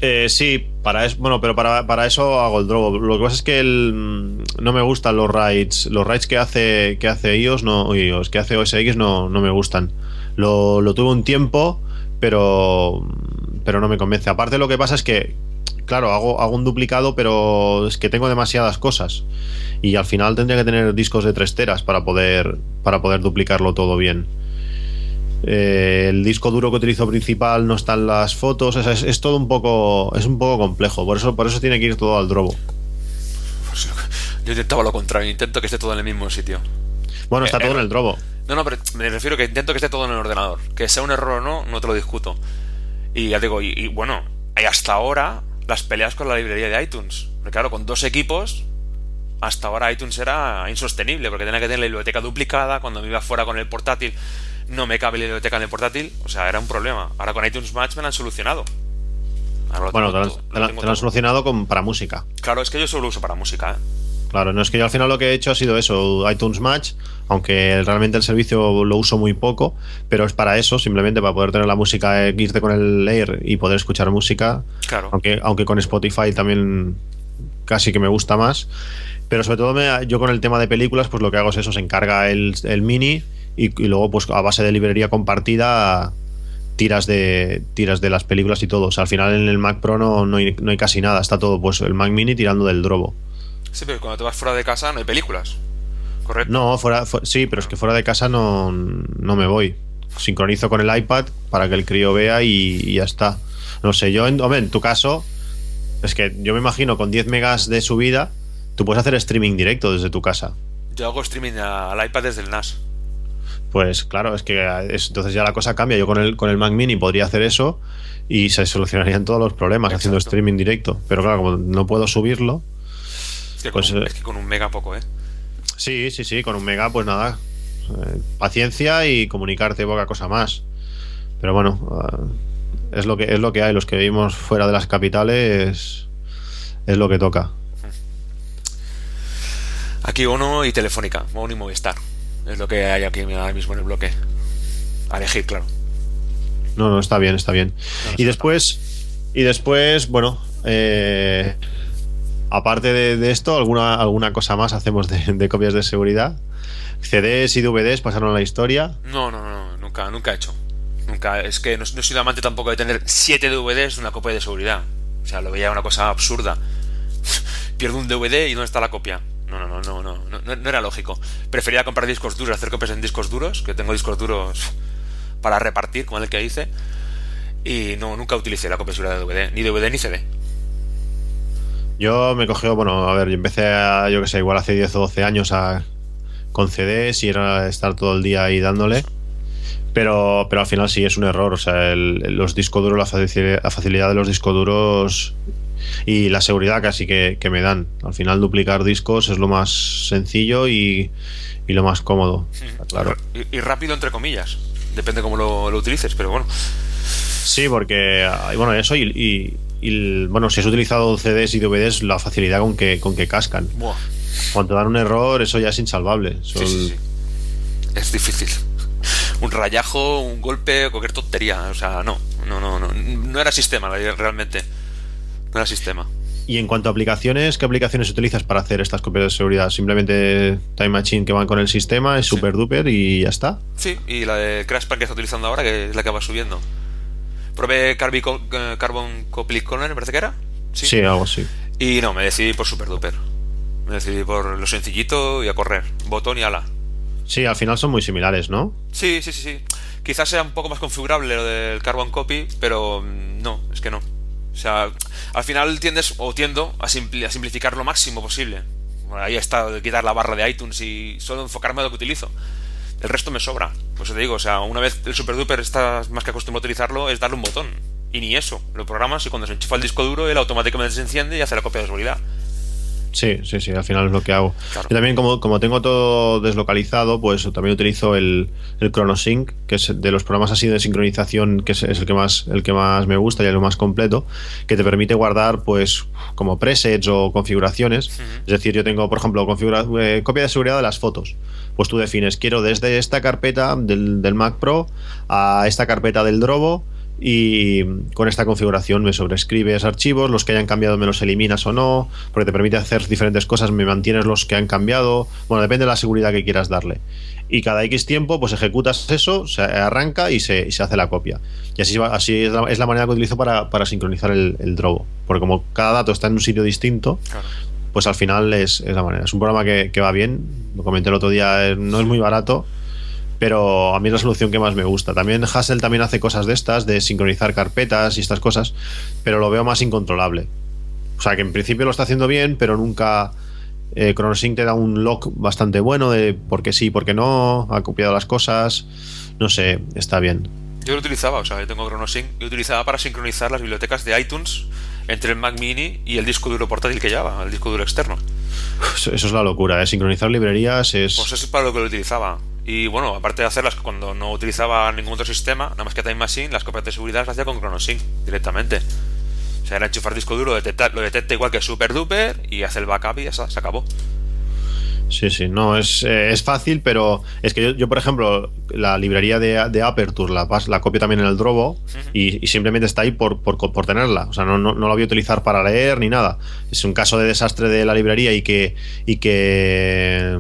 Eh, sí, para eso, bueno, pero para, para eso hago el drop. Lo que pasa es que el, mm, no me gustan los writes. Los writes que hace, que hace iOS, no, iOS, que hace OS X no, no me gustan. Lo, lo tuve un tiempo, pero, pero no me convence. Aparte, lo que pasa es que, claro, hago, hago un duplicado, pero es que tengo demasiadas cosas. Y al final tendría que tener discos de 3 teras para poder, para poder duplicarlo todo bien. Eh, el disco duro que utilizo principal no están las fotos, o sea, es, es todo un poco es un poco complejo, por eso por eso tiene que ir todo al drobo. Pues, yo intentaba lo contrario, intento que esté todo en el mismo sitio. Bueno, está Eh, todo eh, en el drobo. No, no, pero me refiero que intento que esté todo en el ordenador. Que sea un error o no, no te lo discuto. Y ya digo, y, y bueno, hay hasta ahora las peleas con la librería de iTunes. Porque claro, con dos equipos, hasta ahora iTunes era insostenible, porque tenía que tener la biblioteca duplicada. Cuando me iba fuera con el portátil, no me cabe la biblioteca en el portátil. O sea, era un problema. Ahora con iTunes Match me la han solucionado. Ahora Bueno, te tengo lo te lo- tengo te lo han solucionado con, para música. Claro, es que yo solo uso para música, ¿eh? Claro, no es que yo al final lo que he hecho ha sido eso, iTunes Match, aunque realmente el servicio lo uso muy poco, pero es para eso, simplemente para poder tener la música, eh, irte con el Air y poder escuchar música, Claro. aunque, aunque con Spotify también casi que me gusta más. Pero sobre todo me- yo con el tema de películas, pues lo que hago es eso, se encarga el, el mini y, y luego pues a base de librería compartida tiras de tiras de las películas y todo. O sea, al final en el Mac Pro no, no, hay, no hay casi nada, está todo pues el Mac mini tirando del drobo. Sí, pero cuando te vas fuera de casa no hay películas. ¿Correcto? No, fuera, fu- sí, pero es que fuera de casa no, no me voy. Sincronizo con el iPad para que el crío vea y, y ya está. No sé, yo, en, hombre, en tu caso, Es que yo me imagino con 10 megas de subida, tú puedes hacer streaming directo desde tu casa. Yo hago streaming al iPad desde el NAS. Pues claro, es que es- entonces ya la cosa cambia. Yo con el, con el Mac Mini podría hacer eso y se solucionarían todos los problemas haciendo streaming directo. Pero claro, como no puedo subirlo, Es que, con Pues, un, eh, es que con un mega poco, ¿eh? Sí, sí, sí, con un mega, pues nada. eh, paciencia y comunicarte poca cosa más. Pero bueno, ah, es lo que es lo que hay. Los que vivimos fuera de las capitales es lo que toca. Aquí Ono y Telefónica, Ono y Movistar. Es lo que hay aquí ahora mismo en el bloque. A elegir, claro. No, no, está bien, está bien. No, y está después, y después, bueno, eh, aparte de, esto, alguna, alguna cosa más hacemos de, copias de seguridad. CDs y DVDs pasaron a la historia. No, no, no, nunca, nunca he hecho. Nunca, es que no, no he amante tampoco de tener 7 DVDs de una copia de seguridad. O sea, lo veía una cosa absurda. Pierdo un DVD y ¿dónde está la copia? No, no, no, no, no, no era lógico. Prefería comprar discos duros, hacer copias en discos duros, que tengo discos duros para repartir, como el que hice. Y no, nunca utilicé la copia de seguridad de DVD, ni DVD ni CD. Yo me cogió, bueno, a ver, yo empecé, a, yo que sé, igual hace 10 o 12 años a, con CDs y era estar todo el día ahí dándole. Pero, pero al final sí es un error. O sea, el- los discos duros, la facilidad, la facilidad de los discos duros y la seguridad casi que, que me dan. Al final duplicar discos es lo más sencillo y, y lo más cómodo. Claro. Y, y rápido, entre comillas. Depende cómo lo, lo utilices, pero bueno. Sí, porque hay- bueno, eso y, y- y bueno, si has utilizado CDs y DVDs, la facilidad con que, con que cascan. Buah. Cuando dan un error, eso ya es insalvable. Son- Sí, sí, sí. Es difícil. Un rayajo, un golpe, cualquier tontería. O sea, no. No, no, no. No era sistema realmente. No era sistema. Y en cuanto a aplicaciones, ¿qué aplicaciones utilizas para hacer estas copias de seguridad? Simplemente Time Machine que van con el sistema, es Sí. super duper y ya está. Sí, y la de Crashpan que está utilizando ahora, que es la que va subiendo. Probé Co- eh, Carbon Copy Clone, me parece que era. Sí, algo así. Y no, me decidí por Super Duper. Me decidí por lo sencillito y a correr. Botón y ala. Sí, al final son muy similares, ¿no? Sí, sí, sí, sí. Quizás sea un poco más configurable lo del Carbon Copy, pero mm, no, es que no. O sea, al final tiendes o tiendo a, simpli- a simplificar lo máximo posible. Bueno, ahí está quitar la barra de iTunes y solo enfocarme a lo que utilizo. El resto me sobra. Pues te digo, o sea, una vez el Super Duper estás más que acostumbrado a utilizarlo, es darle un botón. Y ni eso. Lo programas y cuando se enchufa el disco duro, él automáticamente se enciende y hace la copia de seguridad. Sí, sí, sí, al final es lo que hago. Claro. Yo también, como, como tengo todo deslocalizado, pues también utilizo el, el ChronoSync, que es de los programas así de sincronización, que es, es el que más el que más me gusta y el más completo, que te permite guardar, pues, como presets o configuraciones. Es decir, yo tengo, por ejemplo, configura- eh, copia de seguridad de las fotos. Pues tú defines, quiero desde esta carpeta del, del Mac Pro a esta carpeta del Drobo y con esta configuración me sobrescribes archivos, los que hayan cambiado me los eliminas o no, porque te permite hacer diferentes cosas, me mantienes los que han cambiado, bueno, depende de la seguridad que quieras darle. Y cada X tiempo, pues ejecutas eso, se arranca y se, y se hace la copia. Y así, así es, la, es la manera que utilizo para, para sincronizar el, el Drobo, porque como cada dato está en un sitio distinto, Claro. pues al final es, es la manera. Es un programa que, que va bien, lo comenté el otro día, eh, no es muy barato, pero a mí es la solución que más me gusta. También Hassel también hace cosas de estas, de sincronizar carpetas y estas cosas, pero lo veo más incontrolable. O sea, que en principio lo está haciendo bien, pero nunca... Eh, ChronoSync te da un lock bastante bueno de por qué sí, por qué no, ha copiado las cosas, no sé, está bien. Yo lo utilizaba, o sea, yo tengo ChronoSync y utilizaba para sincronizar las bibliotecas de iTunes entre el Mac Mini y el disco duro portátil que lleva, el disco duro externo. Eso eso es la locura, ¿eh? sincronizar librerías es... Pues eso es para lo que lo utilizaba. Y bueno, aparte de hacerlas cuando no utilizaba ningún otro sistema, nada más que Time Machine, las copias de seguridad las hacía con ChronoSync directamente. O sea, era enchufar disco duro, detectar, lo detecta igual que Super Duper y hace el backup y ya está, se acabó. Sí, sí, no, es, eh, es fácil, pero es que yo, yo, por ejemplo, la librería de, de Aperture la, la copio también en el Drobo y, y simplemente está ahí por, por, por tenerla. O sea, no, no, no la voy a utilizar para leer ni nada. Es un caso de desastre de la librería y que, y que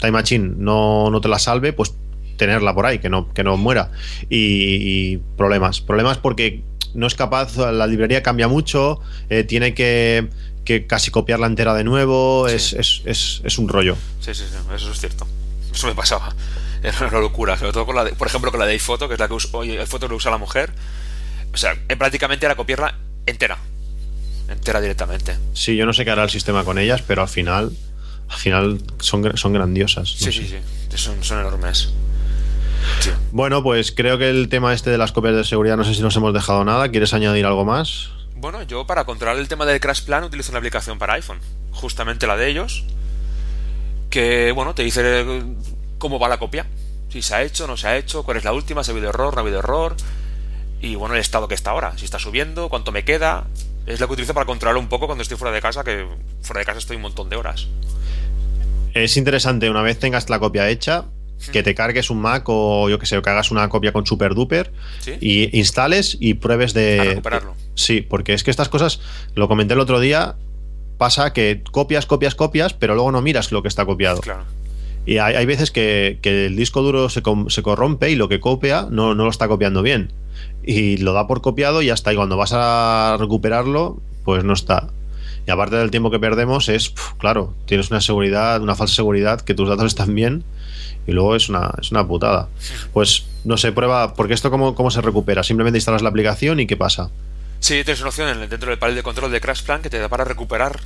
Time Machine no, no te la salve, pues tenerla por ahí, que no, que no muera. Y, y problemas. Problemas porque no es capaz, la librería cambia mucho, eh, tiene que, que casi copiarla entera de nuevo, Sí. es, es, es, es un rollo. Sí, sí, sí, eso es cierto. Eso me pasaba. Era una locura, sobre todo con la de- por ejemplo, con la de iPhoto, que es la que usa, oye, iPhoto que usa la mujer. O sea, prácticamente era copiarla entera. entera directamente. Sí, yo no sé qué hará el sistema con ellas, pero al final, al final son, son grandiosas. Sí, sí, sí, son, son enormes. Bueno, pues creo que el tema este de las copias de seguridad, no sé si nos hemos dejado nada. ¿Quieres añadir algo más? Bueno, yo para controlar el tema del Crash Plan utilizo una aplicación para iPhone, justamente la de ellos, que, bueno, te dice cómo va la copia, si se ha hecho, no se ha hecho, cuál es la última, si ha habido error, no ha habido error, y bueno, el estado que está ahora, si está subiendo, cuánto me queda. Es lo que utilizo para controlar un poco cuando estoy fuera de casa, que fuera de casa estoy un montón de horas. Es interesante, una vez tengas la copia hecha, que te cargues un Mac o yo que sé, que hagas una copia con Super Duper y instales y pruebes de. recuperarlo. Sí, porque es que estas cosas, lo comenté el otro día, pasa que copias, copias, copias, pero luego no miras lo que está copiado. Claro. Y hay, veces que, el disco duro se, se, corrompe y lo que copia no, no lo está copiando bien. Y lo da por copiado y hasta ahí cuando vas a recuperarlo, pues no está. Y aparte del tiempo que perdemos es, claro, tienes una seguridad, una falsa seguridad, que tus datos están bien y luego es una, es una putada. Pues no sé, prueba, porque esto cómo, cómo se recupera. Simplemente instalas la aplicación y qué pasa. Sí, tienes una opción dentro del panel de control de Crash Plan que te da para recuperar.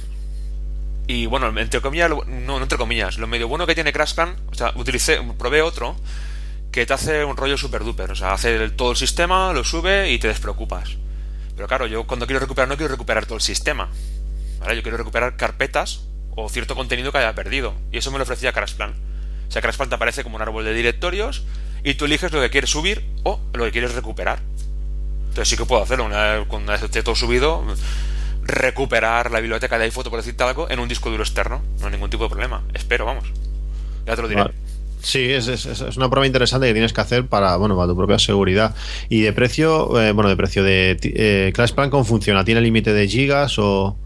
Y bueno, entre comillas, no, no entre comillas, lo medio bueno que tiene Crash Plan, o sea, utilicé, probé otro que te hace un rollo super duper, o sea, hace todo el sistema, lo sube y te despreocupas. Pero claro, yo cuando quiero recuperar no quiero recuperar todo el sistema. ¿Vale? Yo quiero recuperar carpetas o cierto contenido que haya perdido. Y eso me lo ofrecía Crash Plan. O sea, Crash Plan te aparece como un árbol de directorios y tú eliges lo que quieres subir o lo que quieres recuperar. Entonces sí que puedo hacerlo. Una vez, cuando esté todo subido, recuperar la biblioteca de iPhoto, por decirte algo, en un disco duro externo. No hay ningún tipo de problema. Espero, vamos. Ya te lo diré. Sí, es, es, una prueba interesante que tienes que hacer para, bueno, para tu propia seguridad. Y de precio, eh, bueno, de precio de eh, Clash Plan, ¿cómo funciona? ¿Tiene límite de gigas o...?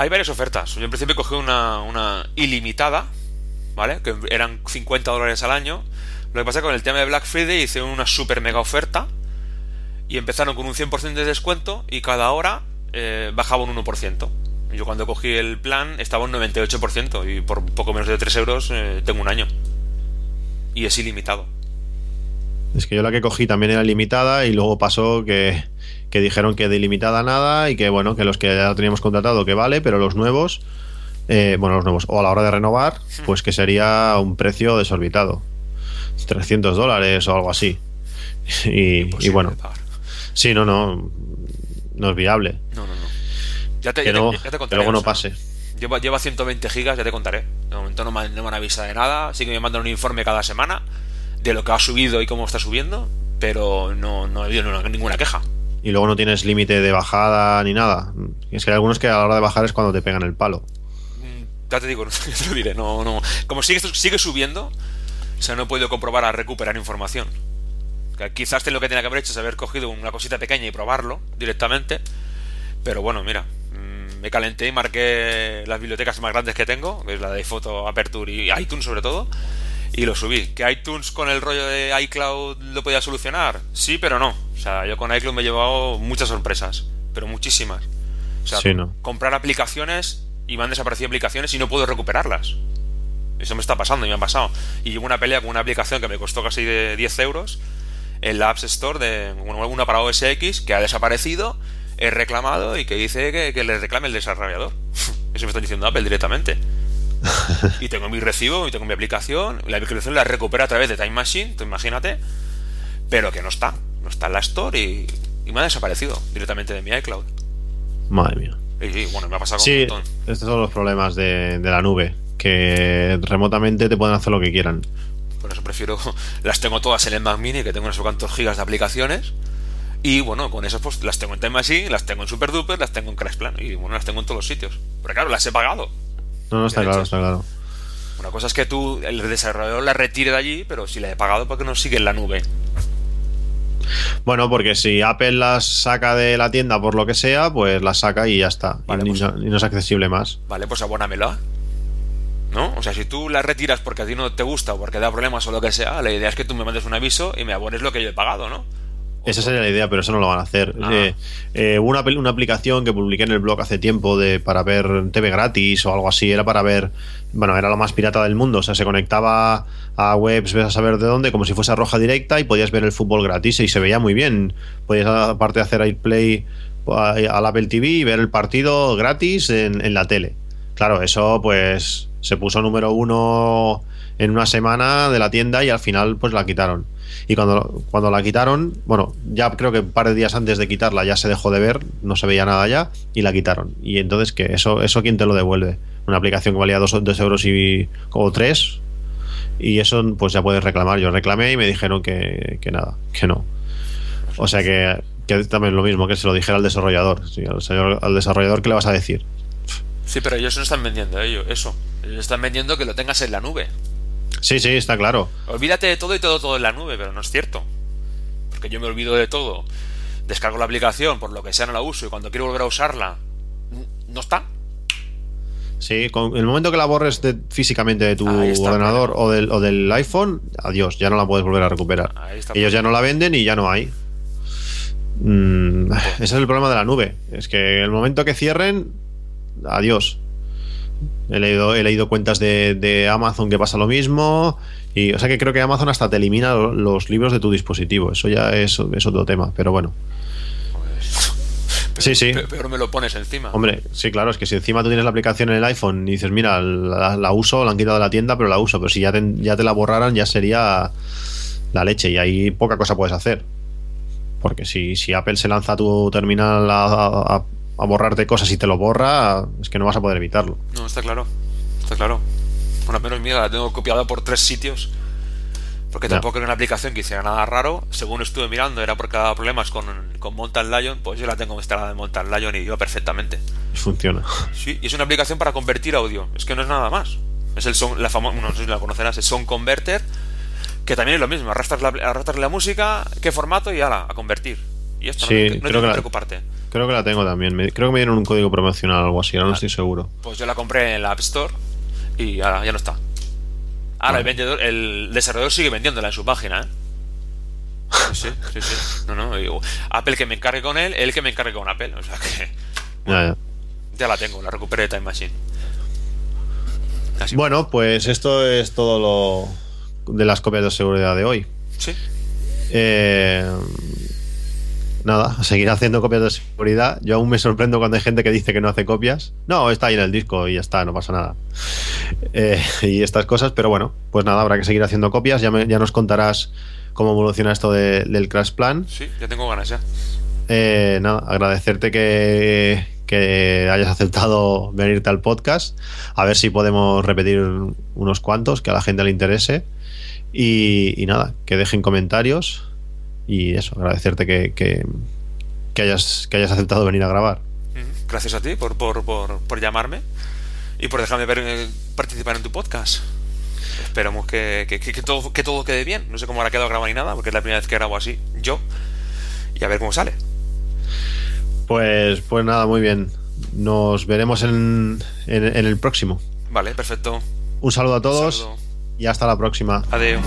Hay varias ofertas. Yo en principio cogí una, una ilimitada, ¿vale? Que eran 50 dólares al año. Lo que pasa es que con el tema de Black Friday hice una super mega oferta y empezaron con un 100% de descuento y cada hora eh, bajaba un 1%. Yo cuando cogí el plan estaba un 98% y por poco menos de 3 euros eh, tengo un año. Y es ilimitado. Es que yo la que cogí también era limitada y luego pasó que, que dijeron que de ilimitada nada y que bueno, que los que ya teníamos contratado que vale, pero los nuevos, eh, bueno, los nuevos, o a la hora de renovar, pues que sería un precio desorbitado. 300 dólares o algo así. Y, y bueno. Sí, no, no. No es viable. No, no, no. Ya te, que, no, ya te contaré. Que luego no pase. Lleva, lleva 120 gigas, ya te contaré. De momento no me, no me han avisado de nada. Sí que me mandan un informe cada semana de lo que ha subido y cómo está subiendo. Pero no, no he habido ninguna queja. Y luego no tienes límite de bajada ni nada. Es que hay algunos que a la hora de bajar es cuando te pegan el palo. Ya te digo, ya te lo diré. No, no. Como sigue, sigue subiendo, o sea, no he podido comprobar a recuperar información. Quizás lo que tenía que haber hecho es haber cogido una cosita pequeña y probarlo directamente. Pero bueno, mira, mm, me calenté y marqué las bibliotecas más grandes que tengo, que es la de Foto, Aperture y iTunes sobre todo, y lo subí. ¿Que iTunes con el rollo de iCloud lo podía solucionar? Sí, pero no. O sea, yo con iCloud me he llevado muchas sorpresas, pero muchísimas. O sea, comprar aplicaciones y me han desaparecido aplicaciones y no puedo recuperarlas. Eso me está pasando y me ha pasado. Y llevo una pelea con una aplicación que me costó casi de 10 euros en la Apps Store de una para OS X que ha desaparecido, he reclamado y que dice que, le reclame el desarrollador. Eso me está diciendo Apple directamente. y tengo mi recibo y tengo mi aplicación. La aplicación la recupera a través de Time Machine, tú imagínate. Pero que no está. No está en la Store y, me ha desaparecido directamente de mi iCloud. Madre mía. Y, bueno, me ha pasado sí, un montón. Estos son los problemas de, de la nube. Que remotamente te pueden hacer lo que quieran. Por eso prefiero. Las tengo todas en el Mac Mini, que tengo unos cuantos gigas de aplicaciones. Y bueno, con esas pues las tengo en Time Machine, las tengo en Super Duper, las tengo en Crash Plan. Y bueno, las tengo en todos los sitios. Pero claro, las he pagado. No, no, está claro, está claro. Una cosa es que tú, el desarrollador la retire de allí, pero si la he pagado, ¿por qué no sigue en la nube? Bueno, porque si Apple las saca de la tienda por lo que sea, pues las saca y ya está. y, pues no, y, no, es accesible más. Vale, pues abónamela. ¿No? O sea, si tú la retiras porque a ti no te gusta o porque da problemas o lo que sea, la idea es que tú me mandes un aviso y me abones lo que yo he pagado, ¿no? Esa sería la idea, pero eso no lo van a hacer. Ah. Eh, eh, una, una aplicación que publiqué en el blog hace tiempo de para ver TV gratis o algo así, era para ver, bueno, era lo más pirata del mundo, o sea, se conectaba a webs, ves a saber de dónde, como si fuese a roja directa y podías ver el fútbol gratis y se veía muy bien. Podías, aparte de hacer AirPlay al Apple TV y ver el partido gratis en, en la tele. Claro, eso pues se puso número uno en una semana de la tienda y al final pues la quitaron. Y cuando, cuando la quitaron, bueno, ya creo que un par de días antes de quitarla ya se dejó de ver, no se veía nada ya y la quitaron. Y entonces, ¿qué? ¿Eso, eso quién te lo devuelve? Una aplicación que valía 2 euros y como 3 y eso pues ya puedes reclamar. Yo reclamé y me dijeron que, que nada, que no. O sea que, que también lo mismo, que se lo dijera al desarrollador. al desarrollador, ¿qué le vas a decir? Sí, pero ellos no están vendiendo ello, eso. Ellos están vendiendo que lo tengas en la nube. Sí, sí, está claro. Olvídate de todo y todo todo en la nube, pero no es cierto. Porque yo me olvido de todo. Descargo la aplicación, por lo que sea no la uso, y cuando quiero volver a usarla, no está. Sí, con el momento que la borres físicamente de tu ordenador o del, o del, iPhone, adiós, ya no la puedes volver a recuperar. Ellos ya no la venden y ya no hay. Mm, ese es el problema de la nube. Es que el momento que cierren, adiós. He leído, he leído cuentas de, Amazon que pasa lo mismo. Y, o sea que creo que Amazon hasta te elimina los libros de tu dispositivo. Eso ya es, otro tema, pero bueno. sí, sí. Pero, me lo pones encima. Hombre, sí, claro, es que si encima tú tienes la aplicación en el iPhone y dices, mira, la, uso, la han quitado de la tienda, pero la uso. Pero si ya te, ya te la borraran, ya sería la leche y ahí poca cosa puedes hacer. Porque si, si Apple se lanza tu terminal a, a borrarte cosas y te lo borra, es que no vas a poder evitarlo. No, está claro. Está claro. Bueno, menos mía, la tengo copiada por tres sitios. Porque tampoco era una aplicación que hiciera nada raro. Según estuve mirando, era porque había problemas con, con Mountain Lion. Pues yo la tengo instalada en Mountain Lion y iba perfectamente. Funciona. Sí, y es una aplicación para convertir audio. Es que no es nada más. Es el son, la famosa, no sé si la conocerás, el Sound Converter. Que también es lo mismo. Arrastras la, arrastras la música, qué formato y ala, a convertir. Y esto sí, no, no creo que preocuparte. Creo que la tengo también. creo que me dieron un código promocional o algo así, ahora no estoy seguro. Pues yo la compré en la App Store y ahora ya no está. Ahora el vendedor, el desarrollador sigue vendiéndola en su página, ¿eh? Sí, sí, sí. No, no, Apple que me encargue con él, él que me encargue con Apple. O sea que. ya, ya. la tengo, la recuperé de Time Machine. Bueno, pues esto es todo lo de las copias de seguridad de hoy. Sí. Eh, nada, seguir haciendo copias de seguridad. Yo aún me sorprendo cuando hay gente que dice que no hace copias. No, está ahí en el disco y ya está, no pasa nada. Eh, y estas cosas, pero bueno, pues nada, habrá que seguir haciendo copias. Ya, ya nos contarás cómo evoluciona esto del Crash Plan. Sí, ya tengo ganas ya. Eh, nada, agradecerte que, que hayas aceptado venirte al podcast. A ver si podemos repetir unos cuantos que a la gente le interese. y nada, que dejen comentarios y eso, agradecerte que, que, hayas, que hayas aceptado venir a grabar. Gracias a ti por, por, por, llamarme y por dejarme ver, eh, participar en tu podcast. Esperamos que, que, todo, que todo quede bien. No sé cómo habrá quedado grabado ni nada, porque es la primera vez que grabo así, yo. Y a ver cómo sale. Pues, pues nada, muy bien. Nos veremos en, en, el próximo. Vale, perfecto. Un saludo a todos y hasta la próxima. Adiós.